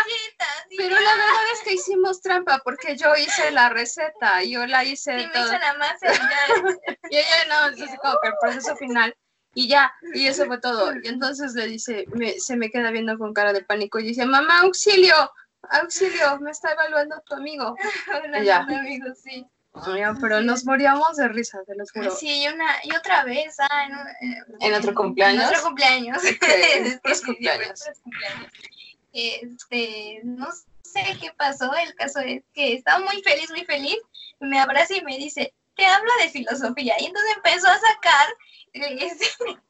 y
Pero la verdad es que hicimos trampa porque yo hice la receta, yo la hice
Sí, me
todo.
hizo la masa y ya. [LAUGHS]
Y ella no, entonces como que el proceso final. Y ya, y eso fue todo. Y entonces le dice, me- se me queda viendo con cara de pánico y dice, mamá, auxilio, auxilio, me está evaluando tu amigo. [LAUGHS]
Hola,
Ya.
sí.
Pero nos moríamos de risa, te lo juro.
Sí, y, una, y otra vez, ah, en, un- eh,
¿En otro cumpleaños?
En otro cumpleaños.
Ok,
Es [LAUGHS] que
otros
sí,
cumpleaños.
Este, no sé qué pasó, el caso es que estaba muy feliz, muy feliz, me abraza y me dice, te habla de filosofía, y entonces empezó a sacar, eh, [LAUGHS] este, ¿por qué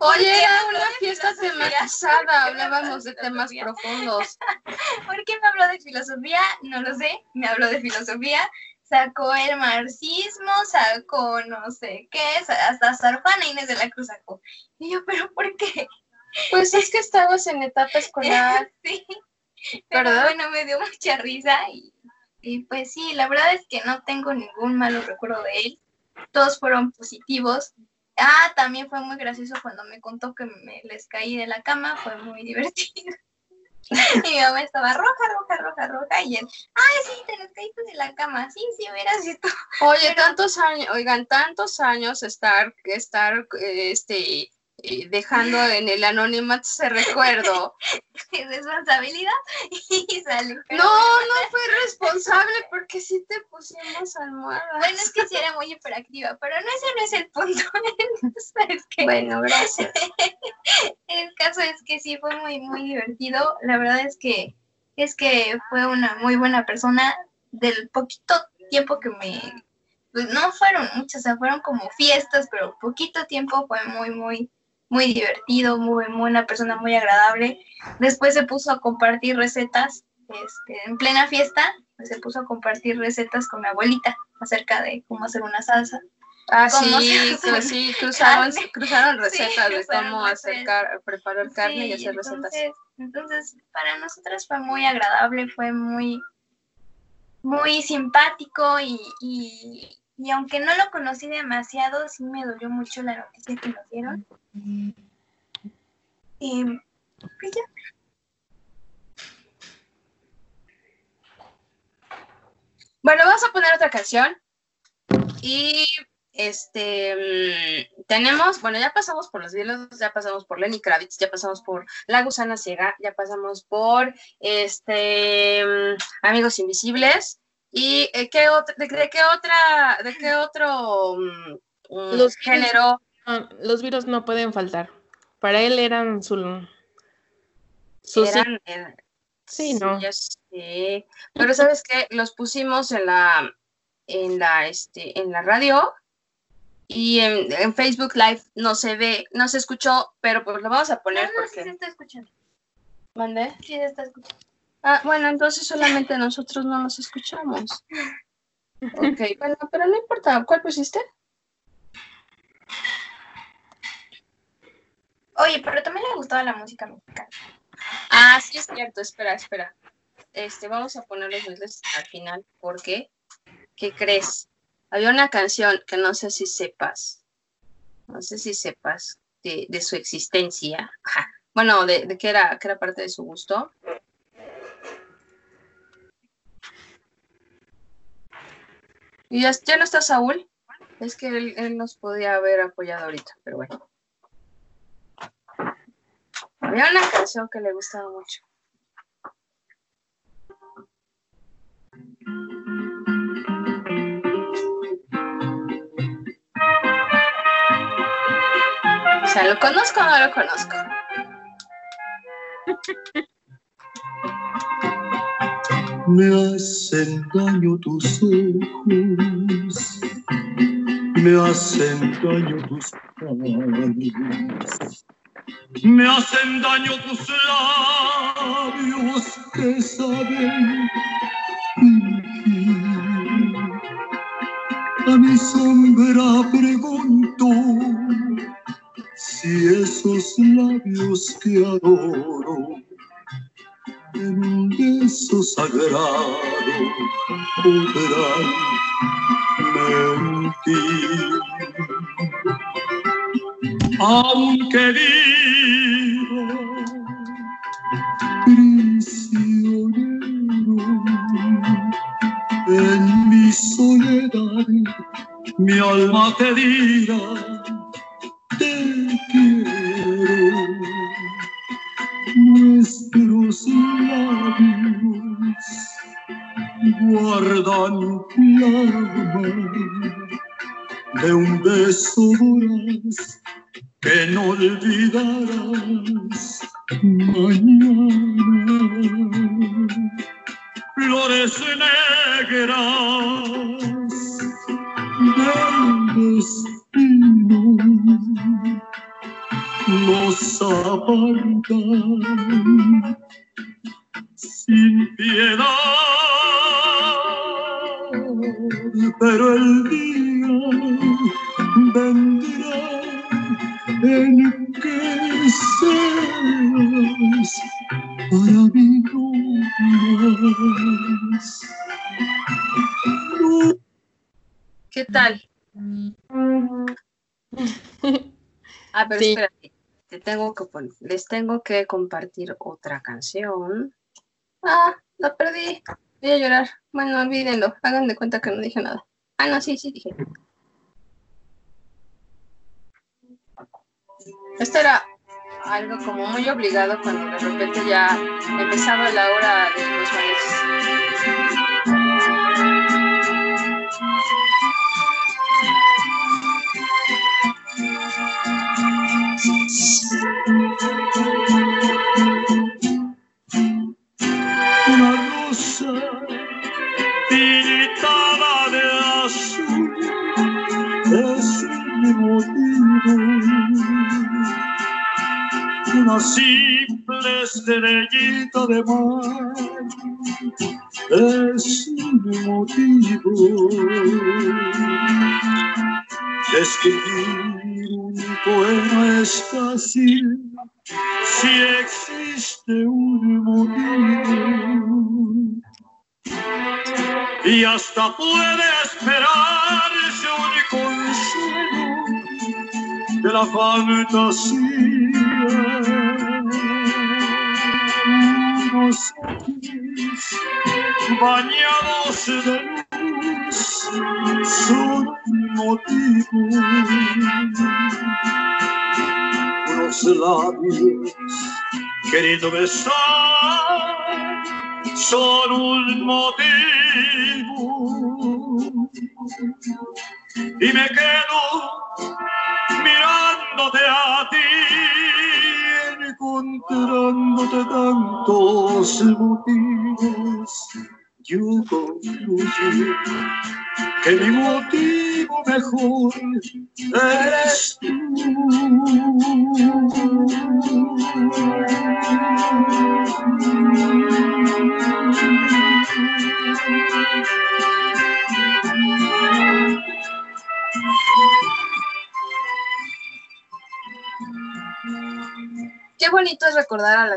Oye, era una fiesta
habló
hablábamos de temas profundos. [LAUGHS]
¿Por qué me habló de filosofía? No lo sé, me habló de filosofía, sacó el marxismo, sacó no sé qué, hasta Sor Juana Inés de la Cruz sacó. Y yo, ¿pero por qué?
Pues es que estabas en etapa [LAUGHS] escolar.
sí, pero
¿Verdad?
bueno, me dio mucha risa y, y pues sí, la verdad es que no tengo ningún malo recuerdo de él, todos fueron positivos. Ah, también fue muy gracioso cuando me contó que me les caí de la cama, fue muy [LAUGHS] divertido. Y mi mamá estaba roja, roja, roja, roja, y él, ay, sí, te nos caíste de la cama, sí, sí, hubieras visto.
Oye, tantos años, oigan, tantos años estar, estar, este, eh, dejando en el anonimato ese recuerdo. [LAUGHS]
responsabilidad [LAUGHS] y sale.
No, no fue responsable porque sí te pusimos almohada.
Bueno, es que sí era muy hiperactiva, pero no, ese no es el punto. [LAUGHS] que
Bueno, gracias.
el caso es que sí fue muy, muy divertido. La verdad es que es que fue una muy buena persona. Del poquito tiempo que me, pues no fueron muchas, o sea, fueron como fiestas, pero poquito tiempo fue muy, muy, muy divertido, muy, muy una persona muy agradable. Después se puso a compartir recetas, este, en plena fiesta, pues se puso a compartir recetas con mi abuelita acerca de cómo hacer una salsa.
Ah,
¿Cómo
sí, cru- sí, [LAUGHS] cruzaron, recetas de
cruzaron
cómo hacer car- preparar carne y hacer recetas.
entonces, entonces, para nosotras fue muy agradable, fue muy, muy simpático y, y, y aunque no lo conocí demasiado, sí me dolió mucho la noticia que nos dieron. Y pues ya.
Bueno, vamos a poner otra canción. Y este mm, tenemos, bueno, ya pasamos por los Beatles, ya pasamos por Lenny Kravitz, ya pasamos por La Gusana Ciega, ya pasamos por este mm, Amigos Invisibles. ¿Y eh, qué otra, de, de qué otra, de qué otro
Los
género?
No, los virus no pueden faltar. Para él eran su... sus
eran,
Sí, ¿no?
ya sé. Pero sabes qué, los pusimos en la, en la, este, en la radio y en, en Facebook Live no se ve, no se escuchó, pero pues lo vamos a
No,
poner
no, sí se
porque.
está escuchando.
¿Mandé?
Sí se está escuchando.
Ah, bueno, entonces solamente nosotros no nos escuchamos. [LAUGHS] Ok, bueno, pero no importa. ¿Cuál pusiste?
Oye, pero también le gustaba la música mexicana.
Ah, sí es cierto, espera, espera. Este, vamos a poner los Beatles al final, porque, ¿qué crees? Había una canción que no sé si sepas, no sé si sepas de, su existencia, bueno, de, de que era, que era parte de su gusto. Y ya, ya no está Saúl, es que él, él nos podía haber apoyado ahorita, pero bueno. Había una canción que le gustaba mucho. O sea, ¿lo conozco o no lo conozco?
me hacen daño tus ojos, me hacen daño tus labios, me hacen daño tus labios que saben fingir. A mi sombra pregunto si esos labios que adoro en un beso sagrado podrán mentir. Aunque viva prisionero en mi soledad, mi alma te dirá, te quiero. Nuestros labios guardan plasma de un beso voraz que no olvidarás mañana. Flores negras del destino nos apartan sin piedad, pero el día vendrá en que seas para mí no más. No
¿Qué tal? Ah, pero
Sí.
espérate, te tengo que les tengo que compartir otra canción. Ah, la perdí. Voy a llorar. Bueno, olvídenlo. Hagan de cuenta que no dije nada. Ah, no, sí, sí dije. Esto era algo como muy obligado cuando de repente ya empezaba la hora de los
una Una simple estrellita de mar es mi motivo. Escribir un poema es fácil si existe un motivo. Y hasta puede esperarse un consuelo de la fantasía. Ojos bañados de luz son motivo. Unos labios queriendo besar son un motivo. Y me quedo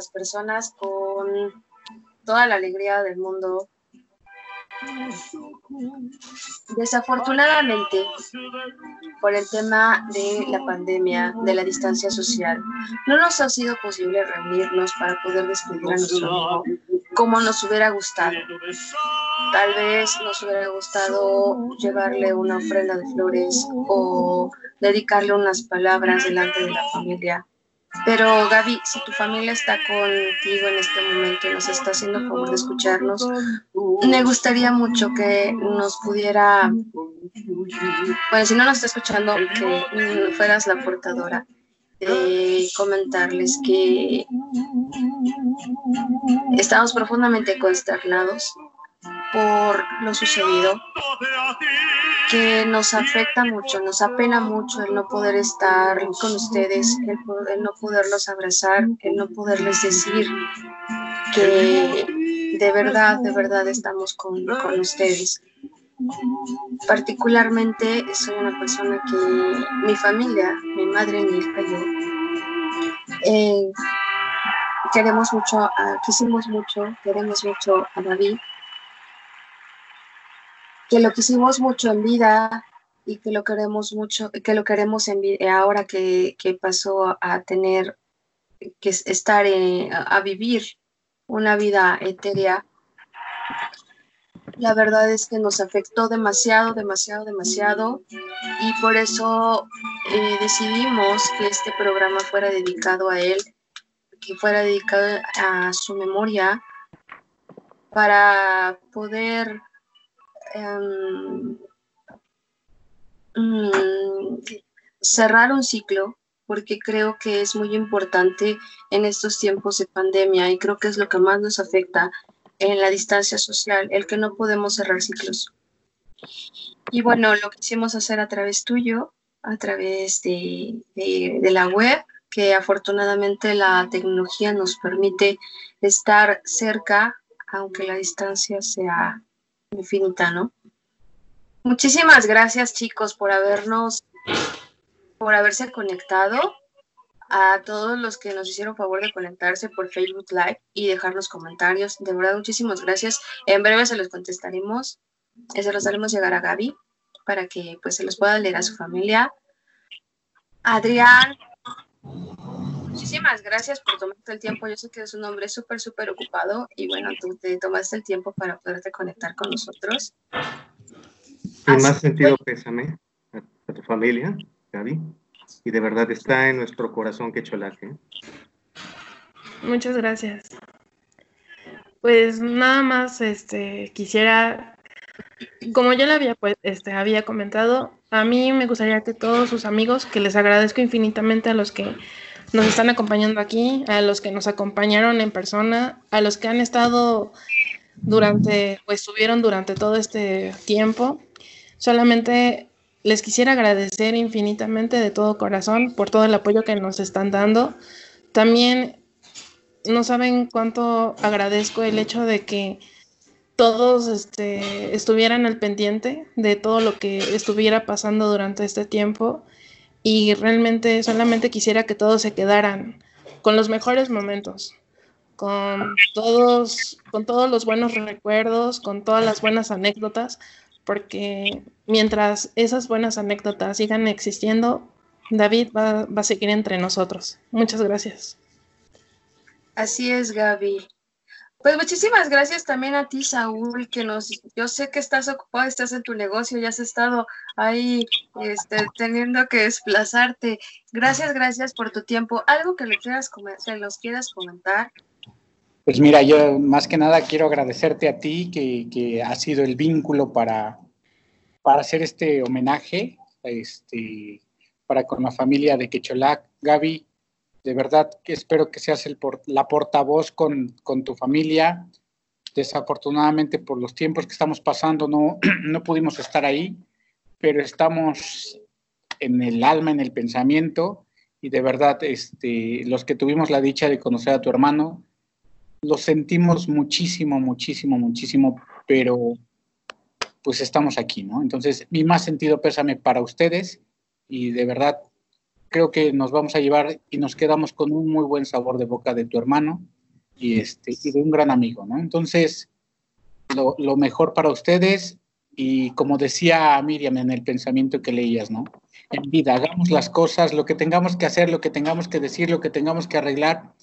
las personas con toda la alegría del mundo. Desafortunadamente, por el tema de la pandemia, de la distancia social, no nos ha sido posible reunirnos para poder despedir a nuestro como nos hubiera gustado. Tal vez nos hubiera gustado llevarle una ofrenda de flores o dedicarle unas palabras delante de la familia. Pero Gaby, si tu familia está contigo en este momento y nos está haciendo favor de escucharnos, me gustaría mucho que nos pudiera, bueno, si no nos está escuchando, que fueras la portadora de comentarles que estamos profundamente consternados por lo sucedido, que nos afecta mucho, nos apena mucho el no poder estar con ustedes, el, po- el no poderlos abrazar, el no poderles decir que de verdad, de verdad estamos con, con ustedes. Particularmente soy una persona que mi familia, mi madre, mi hija y yo, eh, queremos mucho, a- quisimos mucho, queremos mucho a David, que lo quisimos mucho en vida y que lo queremos mucho, que lo queremos en ahora que, que pasó a tener que es- estar eh, a vivir una vida etérea. La verdad es que nos afectó demasiado, demasiado, demasiado y por eso eh, decidimos que este programa fuera dedicado a él, que fuera dedicado a su memoria para poder mm, cerrar un ciclo, porque creo que es muy importante en estos tiempos de pandemia y creo que es lo que más nos afecta en la distancia social, el que no podemos cerrar ciclos. Y bueno, lo quisimos hacer a través tuyo, a través de- de la web, que afortunadamente la tecnología nos permite estar cerca, aunque la distancia sea infinita, ¿no? Muchísimas gracias, chicos, por habernos, por haberse conectado. A todos los que nos hicieron favor de conectarse por Facebook Live y dejarnos comentarios. De verdad, muchísimas gracias. En breve se los contestaremos. Eh, Se los haremos llegar a Gaby para que pues se los pueda leer a su familia. Adrián, muchísimas gracias por tomarte el tiempo. Yo sé que es un hombre súper, súper ocupado y bueno, tú te tomaste el tiempo para poderte conectar con nosotros.
Más sentido,
fue.
pésame a, a tu familia, Gaby. Y de verdad está en nuestro corazón que cholaje.
Muchas gracias. Pues nada más, este, quisiera, como ya le había, pues, este, había comentado, a mí me gustaría que todos sus amigos, que les agradezco infinitamente a los que nos están acompañando aquí, a los que nos acompañaron en persona, a los que han estado durante, pues estuvieron durante todo este tiempo. Solamente les quisiera agradecer infinitamente de todo corazón por todo el apoyo que nos están dando. También no saben cuánto agradezco el hecho de que todos este, estuvieran al pendiente de todo lo que estuviera pasando durante este tiempo y realmente solamente quisiera que todos se quedaran con los mejores momentos, con todos, con todos los buenos recuerdos, con todas las buenas anécdotas, porque mientras esas buenas anécdotas sigan existiendo, David va, va a seguir entre nosotros. Muchas gracias.
Así es, Gaby. Pues muchísimas gracias también a ti, Saúl, que nos, yo sé que estás ocupado, estás en tu negocio, ya has estado ahí este, teniendo que desplazarte. Gracias, gracias por tu tiempo. ¿Algo que le quieras comentar, los quieras comentar?
Pues mira, yo más que nada quiero agradecerte a ti que, que ha sido el vínculo para, para hacer este homenaje este, para con la familia de Quecholac. Gaby, de verdad que espero que seas el por- la portavoz con, con tu familia. Desafortunadamente por los tiempos que estamos pasando no, [CLEARS THROAT] no pudimos estar ahí, pero estamos en el alma, en el pensamiento y de verdad este, los que tuvimos la dicha de conocer a tu hermano, lo sentimos muchísimo, muchísimo, muchísimo, pero pues estamos aquí, ¿no? Entonces, mi más sentido pésame para ustedes y de verdad creo que nos vamos a llevar y nos quedamos con un muy buen sabor de boca de tu hermano y, este, y de un gran amigo, ¿no? Entonces, lo, lo mejor para ustedes y como decía Miriam en el pensamiento que leías, ¿no? En vida, hagamos las cosas, lo que tengamos que hacer, lo que tengamos que decir, lo que tengamos que arreglar,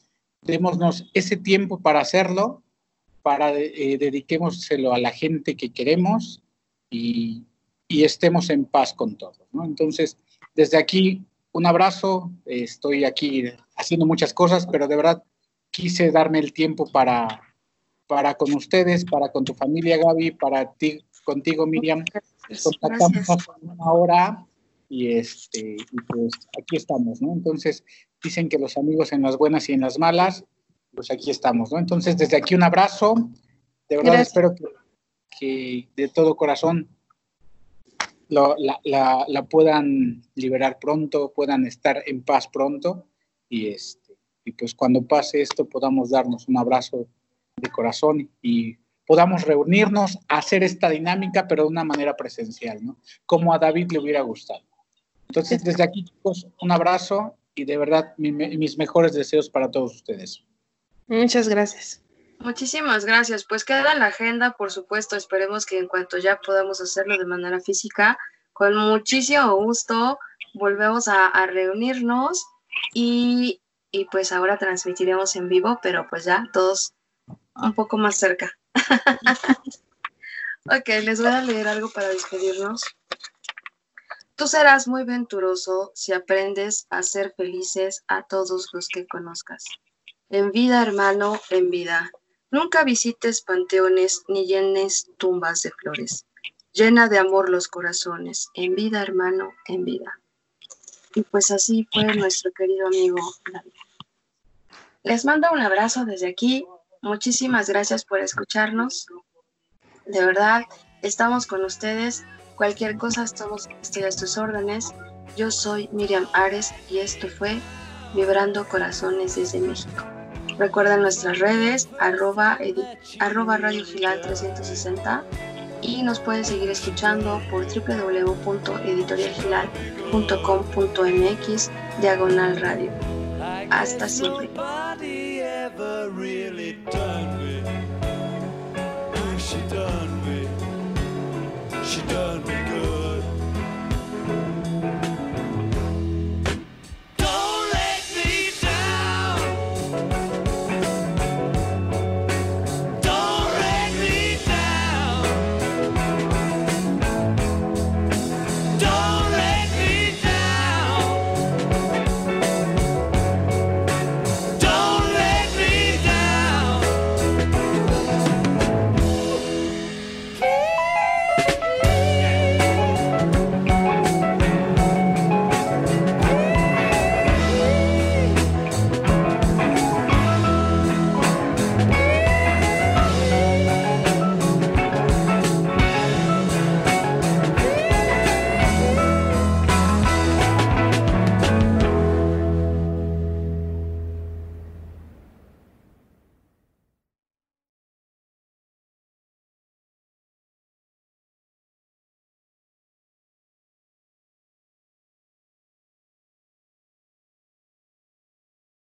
démonos ese tiempo para hacerlo, para eh, dediquémoselo a la gente que queremos y, y estemos en paz con todos, ¿no? Entonces, desde aquí, un abrazo, estoy aquí haciendo muchas cosas, pero de verdad quise darme el tiempo para, para con ustedes, para con tu familia Gaby, para ti, contigo Miriam. Contactamos una hora y, este, y pues aquí estamos, ¿no? Entonces, dicen que los amigos en las buenas y en las malas, pues aquí estamos, ¿no? Entonces, desde aquí un abrazo, de verdad
Gracias.
espero que, que de todo corazón la, puedan liberar pronto, puedan estar en paz pronto y, este, y pues cuando pase esto podamos darnos un abrazo de corazón y podamos reunirnos, hacer esta dinámica, pero de una manera presencial, ¿no? Como a David le hubiera gustado. Entonces, desde aquí, chicos, un abrazo y de verdad mi- mis mejores deseos para todos ustedes.
Muchas gracias.
Muchísimas gracias. Pues queda la agenda, por supuesto. Esperemos que en cuanto ya podamos hacerlo de manera física, con muchísimo gusto volvemos a, a reunirnos y, y pues ahora transmitiremos en vivo, pero pues ya todos un poco más cerca. [LAUGHS] ok, les voy a leer algo para despedirnos. Tú serás muy venturoso si aprendes a ser felices a todos los que conozcas. En vida, hermano, en vida. Nunca visites panteones ni llenes tumbas de flores. Llena de amor los corazones. En vida, hermano, en vida. Y pues así fue nuestro querido amigo David. Les mando un abrazo desde aquí. Muchísimas gracias por escucharnos. De verdad, estamos con ustedes. Cualquier cosa, estamos, estoy a tus órdenes. Yo soy Miriam Ares y esto fue Vibrando Corazones desde México. Recuerden nuestras redes, arroba, arroba Radio Gilal 360 y nos pueden seguir escuchando por www.editorialgilal.com.mx diagonal radio. Hasta siempre.